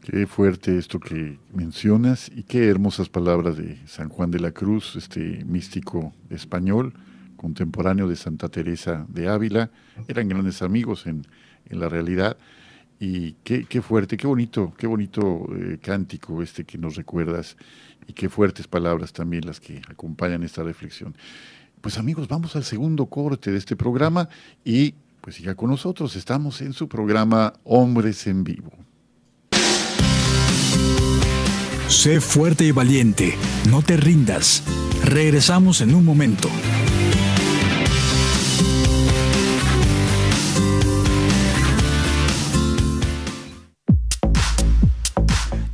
Qué fuerte esto que mencionas y qué hermosas palabras de San Juan de la Cruz, este místico español, contemporáneo de Santa Teresa de Ávila. Eran grandes amigos en, en la realidad y qué, qué, fuerte, qué bonito, qué bonito eh, cántico este que nos recuerdas y qué fuertes palabras también las que acompañan esta reflexión. Pues amigos, vamos al segundo corte de este programa y pues siga con nosotros, estamos en su programa Hombres en Vivo. Sé fuerte y valiente, no te rindas. Regresamos en un momento.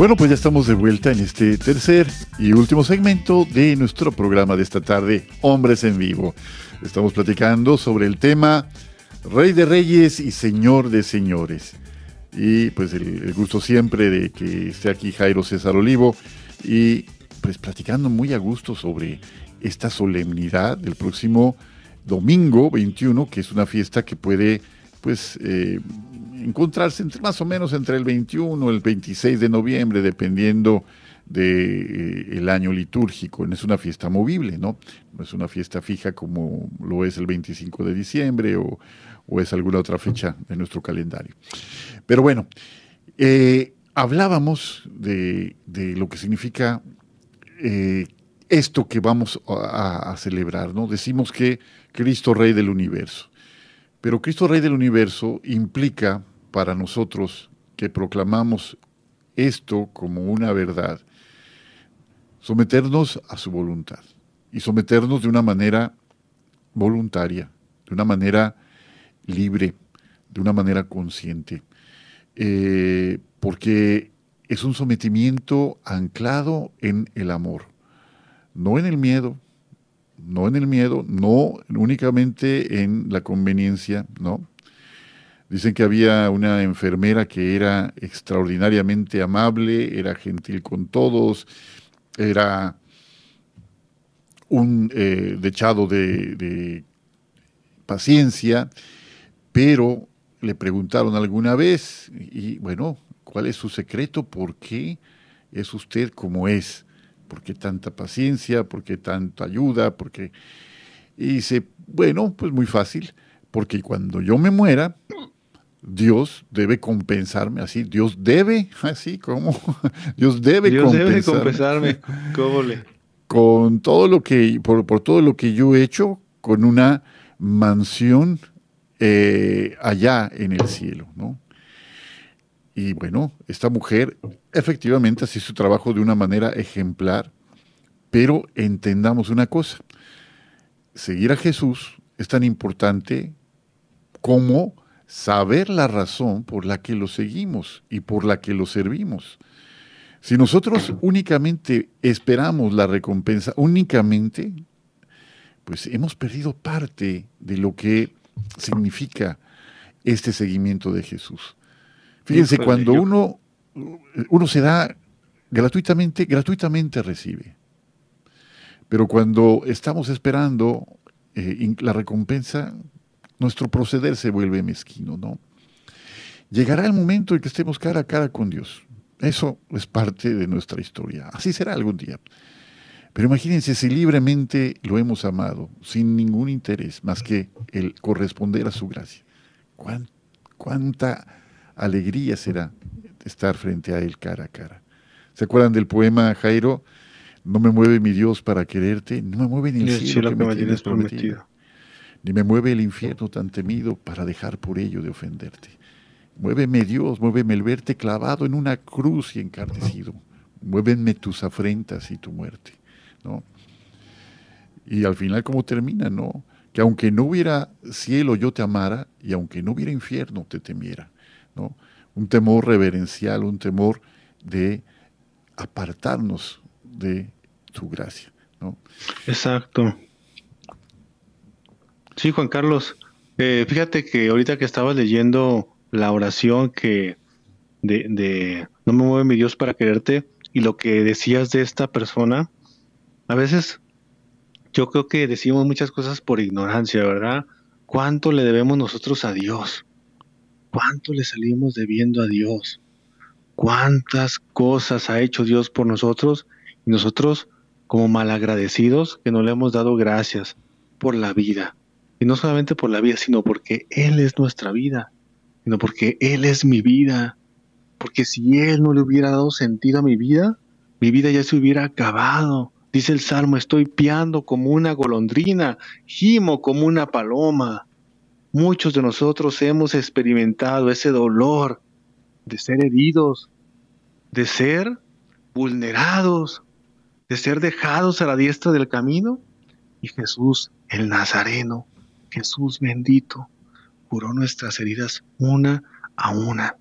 Bueno, pues ya estamos de vuelta en este tercer y último segmento de nuestro programa de esta tarde, Hombres en Vivo. Estamos platicando sobre el tema Rey de Reyes y Señor de Señores. Y pues el, gusto siempre de que esté aquí Jairo César Olivo y pues platicando muy a gusto sobre esta solemnidad del próximo domingo 21, que es una fiesta que puede pues eh, encontrarse más o menos entre el 21 y el 26 de noviembre, dependiendo del de, eh, año litúrgico. No es una fiesta movible, ¿no? No es una fiesta fija como lo es el 25 de diciembre o, es alguna otra fecha de nuestro calendario. Pero bueno, eh, hablábamos de, lo que significa eh, esto que vamos a celebrar, ¿no? Decimos que Cristo Rey del Universo. Pero Cristo Rey del Universo implica para nosotros que proclamamos esto como una verdad, someternos a su voluntad y someternos de una manera voluntaria, de una manera libre, de una manera consciente, eh, porque es un sometimiento anclado en el amor, no en el miedo, no en el miedo, no únicamente en la conveniencia, no, Dicen que había una enfermera que era extraordinariamente amable, era gentil con todos, era un eh, dechado de, paciencia, pero le preguntaron alguna vez, y bueno, ¿cuál es su secreto? ¿Por qué es usted como es? ¿Por qué tanta paciencia? ¿Por qué tanta ayuda? ¿Por qué? Y dice, bueno, pues muy fácil, porque cuando yo me muera, Dios debe compensarme así, Dios debe, [laughs] así como, [laughs] Dios debe Dios debe compensarme, ¿cómo le? Con todo lo que, por, todo lo que yo he hecho, con una mansión eh, allá en el cielo, ¿no? Y bueno, esta mujer efectivamente hace su trabajo de una manera ejemplar, pero entendamos una cosa, seguir a Jesús es tan importante como saber la razón por la que lo seguimos y por la que lo servimos. Si nosotros únicamente esperamos la recompensa, únicamente, pues hemos perdido parte de lo que significa este seguimiento de Jesús. Fíjense, cuando uno, uno se da gratuitamente, gratuitamente recibe. Pero cuando estamos esperando eh, la recompensa, nuestro proceder se vuelve mezquino, ¿no? Llegará el momento en que estemos cara a cara con Dios. Eso es parte de nuestra historia. Así será algún día. Pero imagínense si libremente lo hemos amado, sin ningún interés más que el corresponder a su gracia. ¿Cuánta alegría será estar frente a Él cara a cara? ¿Se acuerdan del poema Jairo? No me mueve mi Dios para quererte, no me mueve ni el, cielo, que, me tienes prometido ni me mueve el infierno tan temido para dejar por ello de ofenderte. Muéveme Dios, muéveme el verte clavado en una cruz y encarnecido. Muévenme tus afrentas y tu muerte. ¿no? Y al final, ¿cómo termina? ¿no? Que aunque no hubiera cielo, yo te amara, y aunque no hubiera infierno, te temiera. ¿no? Un temor reverencial, un temor de apartarnos de su gracia. ¿no? Exacto. Sí, Juan Carlos. Eh, fíjate que ahorita que estabas leyendo la oración que de, de no me mueve mi Dios para quererte y lo que decías de esta persona, a veces yo creo que decimos muchas cosas por ignorancia, ¿verdad? ¿Cuánto le debemos nosotros a Dios? ¿Cuánto le salimos debiendo a Dios? ¿Cuántas cosas ha hecho Dios por nosotros? Y nosotros, como malagradecidos, que no le hemos dado gracias por la vida, y no solamente por la vida, sino porque Él es nuestra vida, sino porque Él es mi vida. Porque si Él no le hubiera dado sentido a mi vida, mi vida ya se hubiera acabado. Dice el Salmo, estoy piando como una golondrina, gimo como una paloma. Muchos de nosotros hemos experimentado ese dolor de ser heridos, de ser vulnerados, de ser dejados a la diestra del camino. Y Jesús, el Nazareno, Jesús bendito curó nuestras heridas una a una.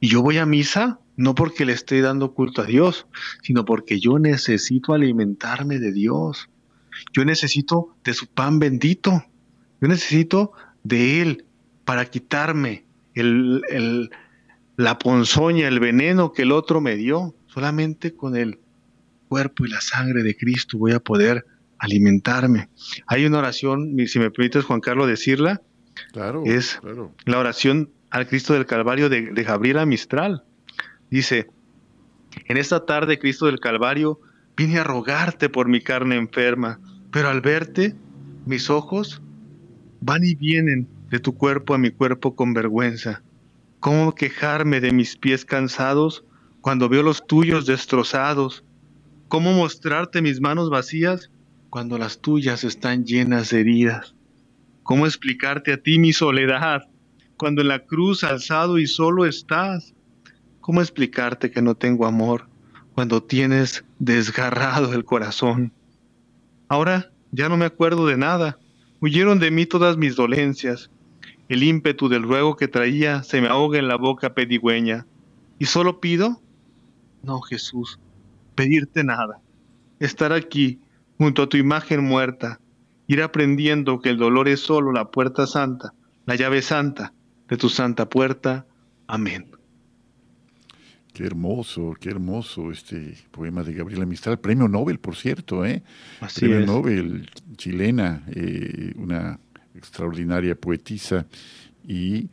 Y yo voy a misa no porque le esté dando culto a Dios, sino porque yo necesito alimentarme de Dios. Yo necesito de su pan bendito. Yo necesito de Él para quitarme la ponzoña, el veneno que el otro me dio. Solamente con el cuerpo y la sangre de Cristo voy a poder alimentarme. Hay una oración, si me permites, Juan Carlos, decirla. Claro. Es la oración al Cristo del Calvario de, de Gabriela Mistral. Dice, en esta tarde, Cristo del Calvario, vine a rogarte por mi carne enferma, pero al verte, mis ojos van y vienen de tu cuerpo a mi cuerpo con vergüenza. ¿Cómo quejarme de mis pies cansados cuando veo los tuyos destrozados? ¿Cómo mostrarte mis manos vacías cuando las tuyas están llenas de heridas? ¿Cómo explicarte a ti mi soledad cuando en la cruz alzado y solo estás? ¿Cómo explicarte que no tengo amor cuando tienes desgarrado el corazón? Ahora ya no me acuerdo de nada. Huyeron de mí todas mis dolencias. El ímpetu del ruego que traía se me ahoga en la boca pedigüeña. ¿Y solo pido? No, Jesús, pedirte nada. Estar aquí junto a tu imagen muerta, ir aprendiendo que el dolor es solo la puerta santa, la llave santa de tu santa puerta. Amén. Qué hermoso, qué hermoso este poema de Gabriela Mistral, premio Nobel, por cierto, ¿eh? Así premio es. Nobel chilena, eh, una extraordinaria poetisa y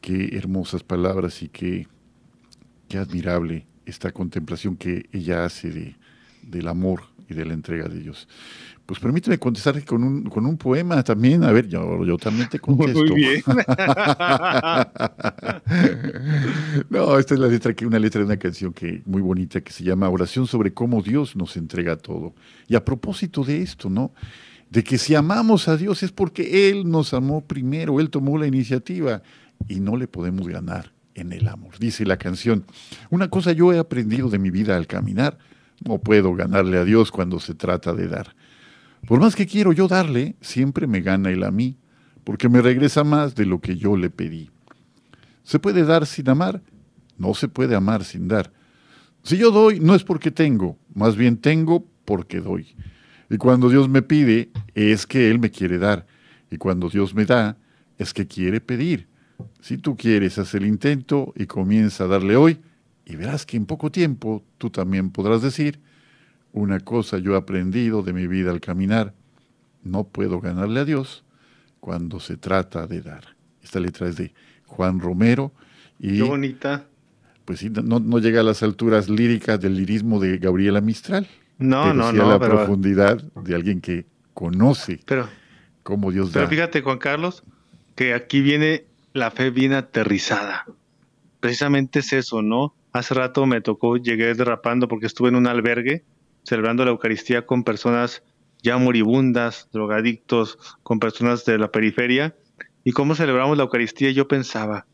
qué hermosas palabras y qué, qué admirable esta contemplación que ella hace de, del amor y de la entrega de Dios. Pues permíteme contestar con un, con un poema también. A ver, yo, yo también te contesto. Muy bien. [laughs] no, esta es la letra que una letra de una canción que muy bonita que se llama Oración sobre cómo Dios nos entrega todo. Y a propósito de esto, ¿no? De que si amamos a Dios es porque Él nos amó primero, Él tomó la iniciativa y no le podemos ganar en el amor. Dice la canción, una cosa yo he aprendido de mi vida al caminar, no puedo ganarle a Dios cuando se trata de dar. Por más que quiero yo darle, siempre me gana Él a mí, porque me regresa más de lo que yo le pedí. ¿Se puede dar sin amar? No se puede amar sin dar. Si yo doy, no es porque tengo, más bien tengo porque doy. Y cuando Dios me pide, es que Él me quiere dar. Y cuando Dios me da, es que quiere pedir. Si tú quieres, haz el intento y comienza a darle hoy, y verás que en poco tiempo tú también podrás decir, una cosa yo he aprendido de mi vida al caminar, no puedo ganarle a Dios cuando se trata de dar. Esta letra es de Juan Romero y Qué bonita. pues sí, no, no llega a las alturas líricas del lirismo de Gabriela Mistral, No, pero no, sí a no, la pero, profundidad de alguien que conoce pero, cómo Dios pero da. fíjate, Juan Carlos, que aquí viene la fe bien aterrizada. Precisamente es eso, ¿no? Hace rato me tocó, llegué derrapando porque estuve en un albergue celebrando la Eucaristía con personas ya moribundas, drogadictos, con personas de la periferia. Y cómo celebramos la Eucaristía, yo pensaba,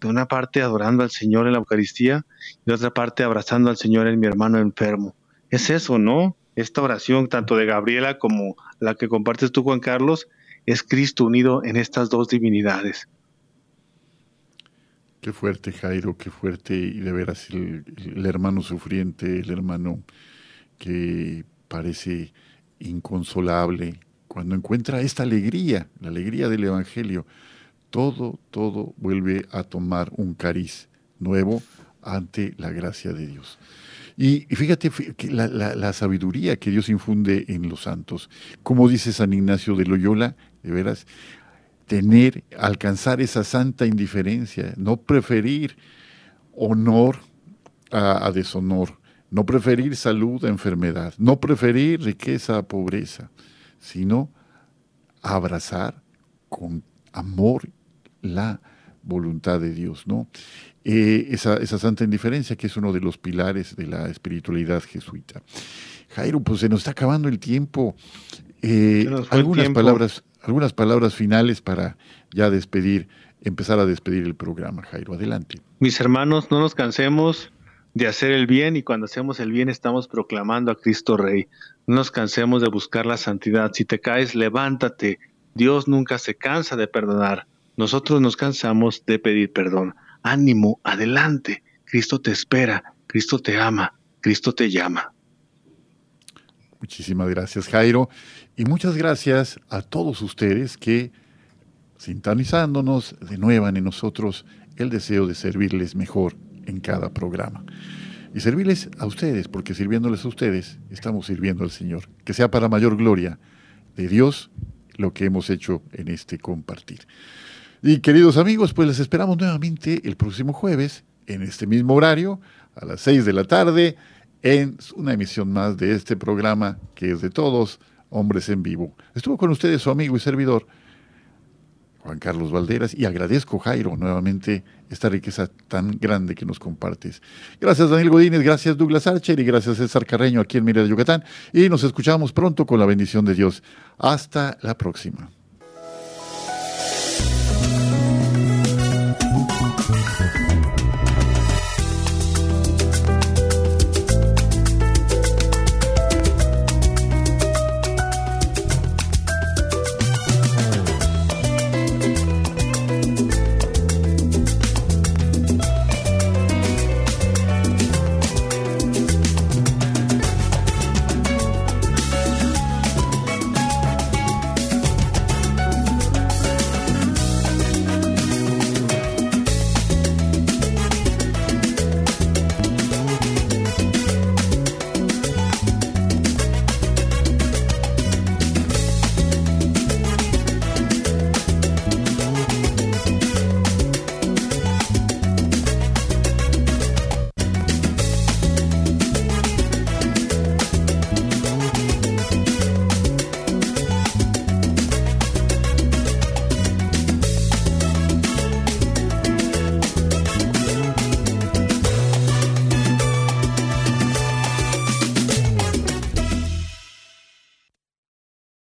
de una parte adorando al Señor en la Eucaristía y de otra parte abrazando al Señor en mi hermano enfermo. Es eso, ¿no? Esta oración, tanto de Gabriela como la que compartes tú, Juan Carlos, es Cristo unido en estas dos divinidades. Qué fuerte, Jairo, qué fuerte, y de veras el, hermano sufriente, el hermano que parece inconsolable, cuando encuentra esta alegría, la alegría del Evangelio, todo, todo vuelve a tomar un cariz nuevo ante la gracia de Dios. Y, fíjate fí- que la sabiduría que Dios infunde en los santos, como dice San Ignacio de Loyola, de veras, tener, alcanzar esa santa indiferencia, no preferir honor a, a deshonor, no preferir salud a enfermedad, no preferir riqueza a pobreza, sino abrazar con amor la voluntad de Dios, ¿no? Eh, esa, esa santa indiferencia que es uno de los pilares de la espiritualidad jesuita. Jairo, pues se nos está acabando el tiempo. Eh, algunas tiempo. palabras, algunas palabras finales para ya despedir, empezar a despedir el programa, Jairo. Adelante. Mis hermanos, no nos cansemos de hacer el bien y cuando hacemos el bien estamos proclamando a Cristo Rey. No nos cansemos de buscar la santidad. Si te caes, levántate. Dios nunca se cansa de perdonar. Nosotros nos cansamos de pedir perdón. Ánimo, adelante. Cristo te espera, Cristo te ama, Cristo te llama. Muchísimas gracias, Jairo. Y muchas gracias a todos ustedes que, sintonizándonos, denuevan en nosotros el deseo de servirles mejor en cada programa. Y servirles a ustedes, porque sirviéndoles a ustedes, estamos sirviendo al Señor. Que sea para mayor gloria de Dios lo que hemos hecho en este compartir. Y queridos amigos, pues les esperamos nuevamente el próximo jueves, en este mismo horario, a las 6 de la tarde, en una emisión más de este programa que es de todos, Hombres en Vivo. Estuvo con ustedes su amigo y servidor, Juan Carlos Valderas, y agradezco, Jairo, nuevamente esta riqueza tan grande que nos compartes. Gracias, Daniel Godínez, gracias, Douglas Archer, y gracias, César Carreño, aquí en Mérida, Yucatán. Y nos escuchamos pronto con la bendición de Dios. Hasta la próxima.